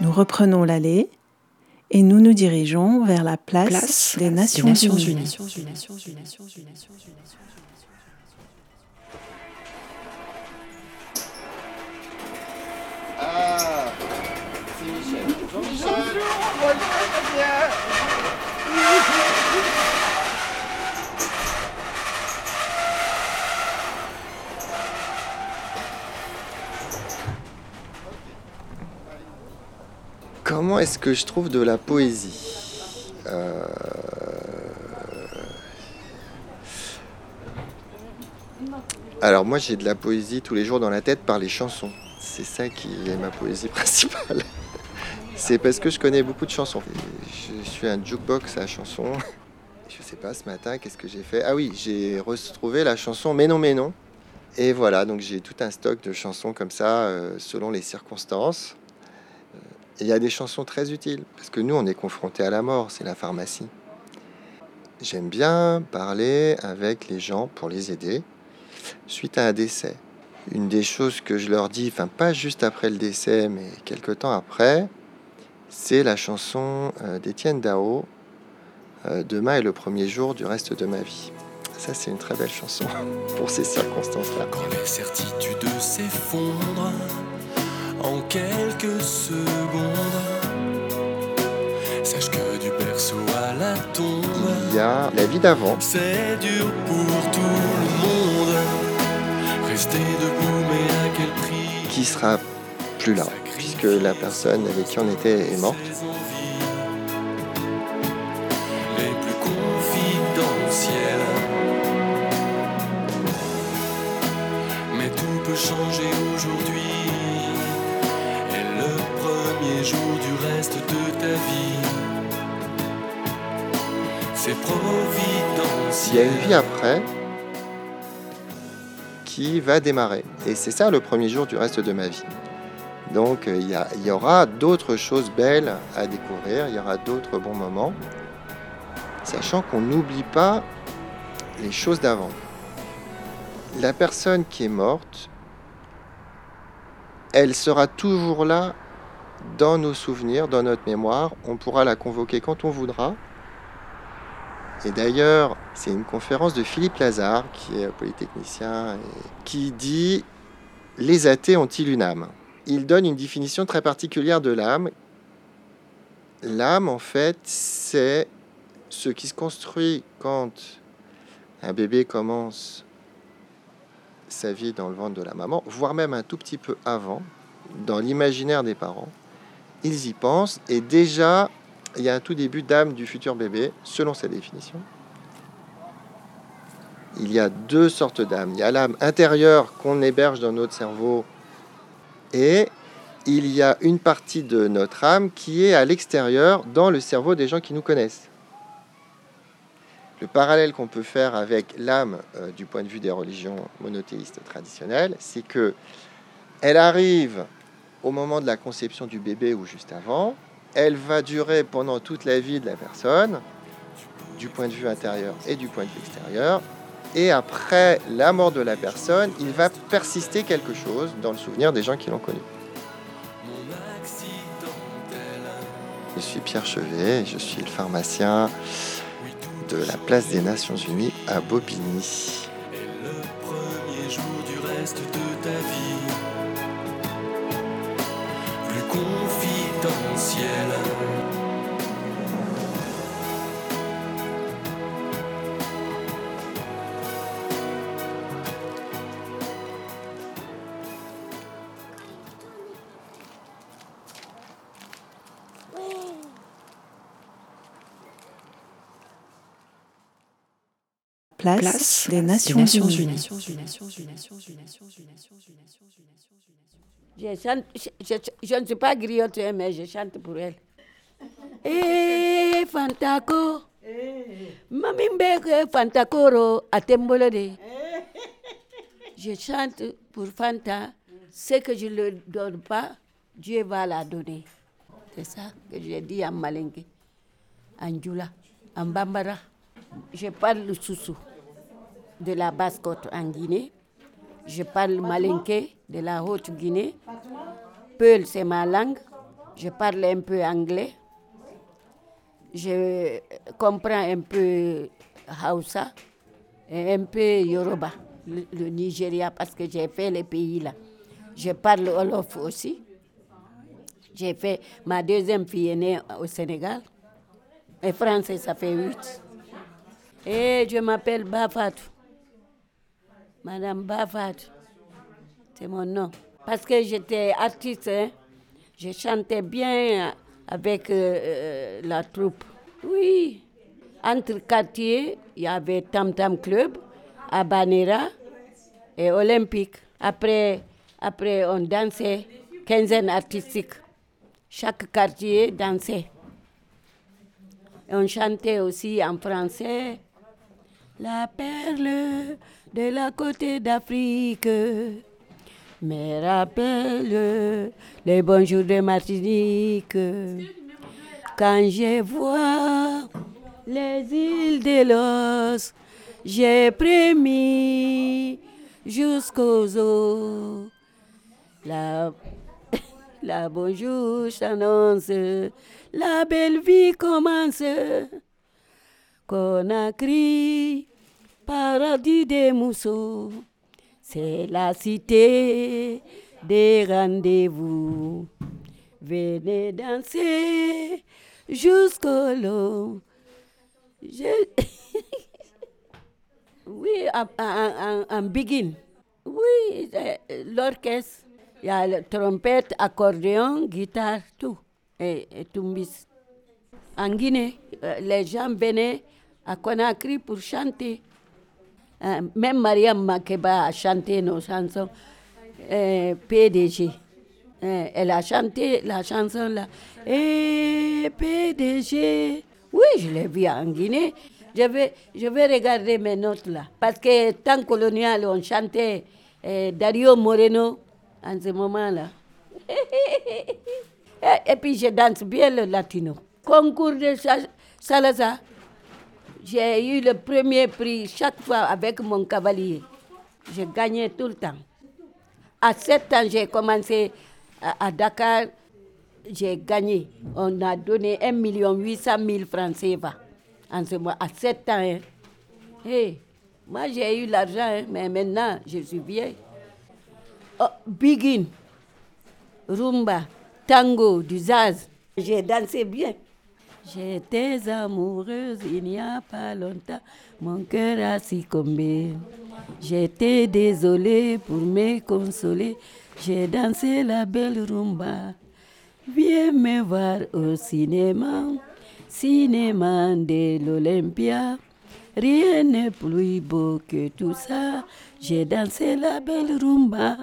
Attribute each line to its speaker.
Speaker 1: Nous reprenons l'allée et nous nous dirigeons vers la place, des Nations, Unies.
Speaker 2: Ah, c'est Michel. Jean-Michel. Comment est-ce que je trouve de la poésie Euh, Alors moi j'ai de la poésie tous les jours dans la tête par les chansons. C'est ça qui est ma poésie principale. C'est parce que je connais beaucoup de chansons. Je suis un jukebox à chansons. Je sais pas, ce matin, qu'est-ce que j'ai fait? Ah oui, j'ai retrouvé la chanson Mais non, mais non. Et voilà, donc j'ai tout un stock de chansons comme ça, euh, selon les circonstances. Il y a des chansons très utiles, parce que nous, on est confrontés à la mort, c'est la pharmacie. J'aime bien parler avec les gens pour les aider suite à un décès. Une des choses que je leur dis, enfin pas juste après le décès, mais quelque temps après, c'est la chanson euh, d'Étienne Dao, euh, Demain est le premier jour du reste de ma vie. Ça, c'est une très belle chanson pour ces circonstances-là.
Speaker 3: Quand en quelques secondes, sache que du berceau à la tombe,
Speaker 2: Il y a la vie d'avant,
Speaker 3: c'est dur pour tout le monde. Rester debout, mais à quel prix?
Speaker 2: Qui sera plus là, puisque la personne avec qui on était est morte.
Speaker 3: C'est
Speaker 2: Il y a une vie après qui va démarrer. Et c'est ça le premier jour du reste de ma vie. Donc euh, il y, il y aura d'autres choses belles à découvrir, il y aura d'autres bons moments, sachant qu'on n'oublie pas les choses d'avant. La personne qui est morte, elle sera toujours là dans nos souvenirs, dans notre mémoire. On pourra la convoquer quand on voudra. Et d'ailleurs, c'est une conférence de Philippe Lazare, qui est polytechnicien, qui dit Les athées ont-ils une âme? Il donne une définition très particulière de l'âme. L'âme, en fait, c'est ce qui se construit quand un bébé commence sa vie dans le ventre de la maman, voire même un tout petit peu avant, dans l'imaginaire des parents. Ils y pensent et déjà, il y a un tout début d'âme du futur bébé, selon sa définition. Il y a deux sortes d'âmes. Il y a l'âme intérieure qu'on héberge dans notre cerveau et il y a une partie de notre âme qui est à l'extérieur dans le cerveau des gens qui nous connaissent. Le parallèle qu'on peut faire avec l'âme euh, du point de vue des religions monothéistes traditionnelles, c'est que elle arrive au moment de la conception du bébé ou juste avant, elle va durer pendant toute la vie de la personne, du point de vue intérieur et du point de vue extérieur. Et après la mort de la personne, il va persister quelque chose dans le souvenir des gens qui l'ont connu. Je suis Pierre Chevet, et je suis le pharmacien de la place des Nations Unies à Bobigny.
Speaker 3: le premier jour du reste de ta vie. cielo
Speaker 1: Place, des Nations, Unies.
Speaker 4: Je, chante, je, je- je ne suis pas griotte, hein, mais je chante pour elle. Eh, Fantako. Mami mbeke Fantakoro atembolo de. Je chante pour Fanta. Ce que je ne le donne pas, Dieu va la donner. C'est ça que j'ai dit en Malingue, en Djoula, en Bambara. Je parle le Soussou de la Basse-Côte en Guinée. Je parle Malinké de la Haute-Guinée. Peul, c'est ma langue. Je parle un peu anglais. Je comprends un peu Hausa et un peu Yoruba, le, Nigeria, parce que j'ai fait les pays là. Je parle Wolof aussi. J'ai fait ma deuxième fille est née au Sénégal. Et français, ça fait huit. Et je m'appelle Bafatou. Madame Bafatou. C'est mon nom. Parce que j'étais artiste, hein. je chantais bien avec euh, euh, la troupe. Oui. Entre quartiers, il y avait Tam Tam Club, Abanera et Olympique. Après, après, on dansait, quinzaine artistique. Chaque quartier dansait. On chantait aussi en français. La perle de la côté d'Afrique me rappelle les bons jours de Martinique. Quand je vois les îles de l'os, j'ai prémis jusqu'aux eaux. La, la bonjour s'annonce, la belle vie commence. Conakry, paradis des mousseaux, c'est la cité des rendez-vous. Venez danser jusqu'au long. Oui, en, begin. Oui, l'orchestre. Il y a la trompette, accordéon, guitare, tout. Et, et. En Guinée, euh, les gens venaient à Conakry pour chanter. Euh, même Mariam Makeba a chanté nos chansons. Euh, PDG. Elle a chanté la chanson là. PDG. Oui, je l'ai vu en Guinée. Je vais, regarder mes notes là. Parce que temps colonial, on chantait Dario Moreno en ce moment-là. Et, et puis je danse bien le latino. Concours de Sa- Salazar. J'ai eu le premier prix chaque fois avec mon cavalier. J'ai gagné tout le temps. À 7 ans, j'ai commencé à, Dakar. J'ai gagné. On a donné 1 800 000 francs CFA. En ce moment, à 7 ans. hein. Hey, moi, j'ai eu l'argent, hein, mais maintenant, je suis vieille. Oh, Begin, rumba, tango, du jazz. J'ai dansé bien. J'étais amoureuse il n'y a pas longtemps, mon cœur a succombé. J'étais désolée pour me consoler, j'ai dansé la belle rumba. Viens me voir au cinéma, cinéma de l'Olympia. Rien n'est plus beau que tout ça. J'ai dansé la belle rumba.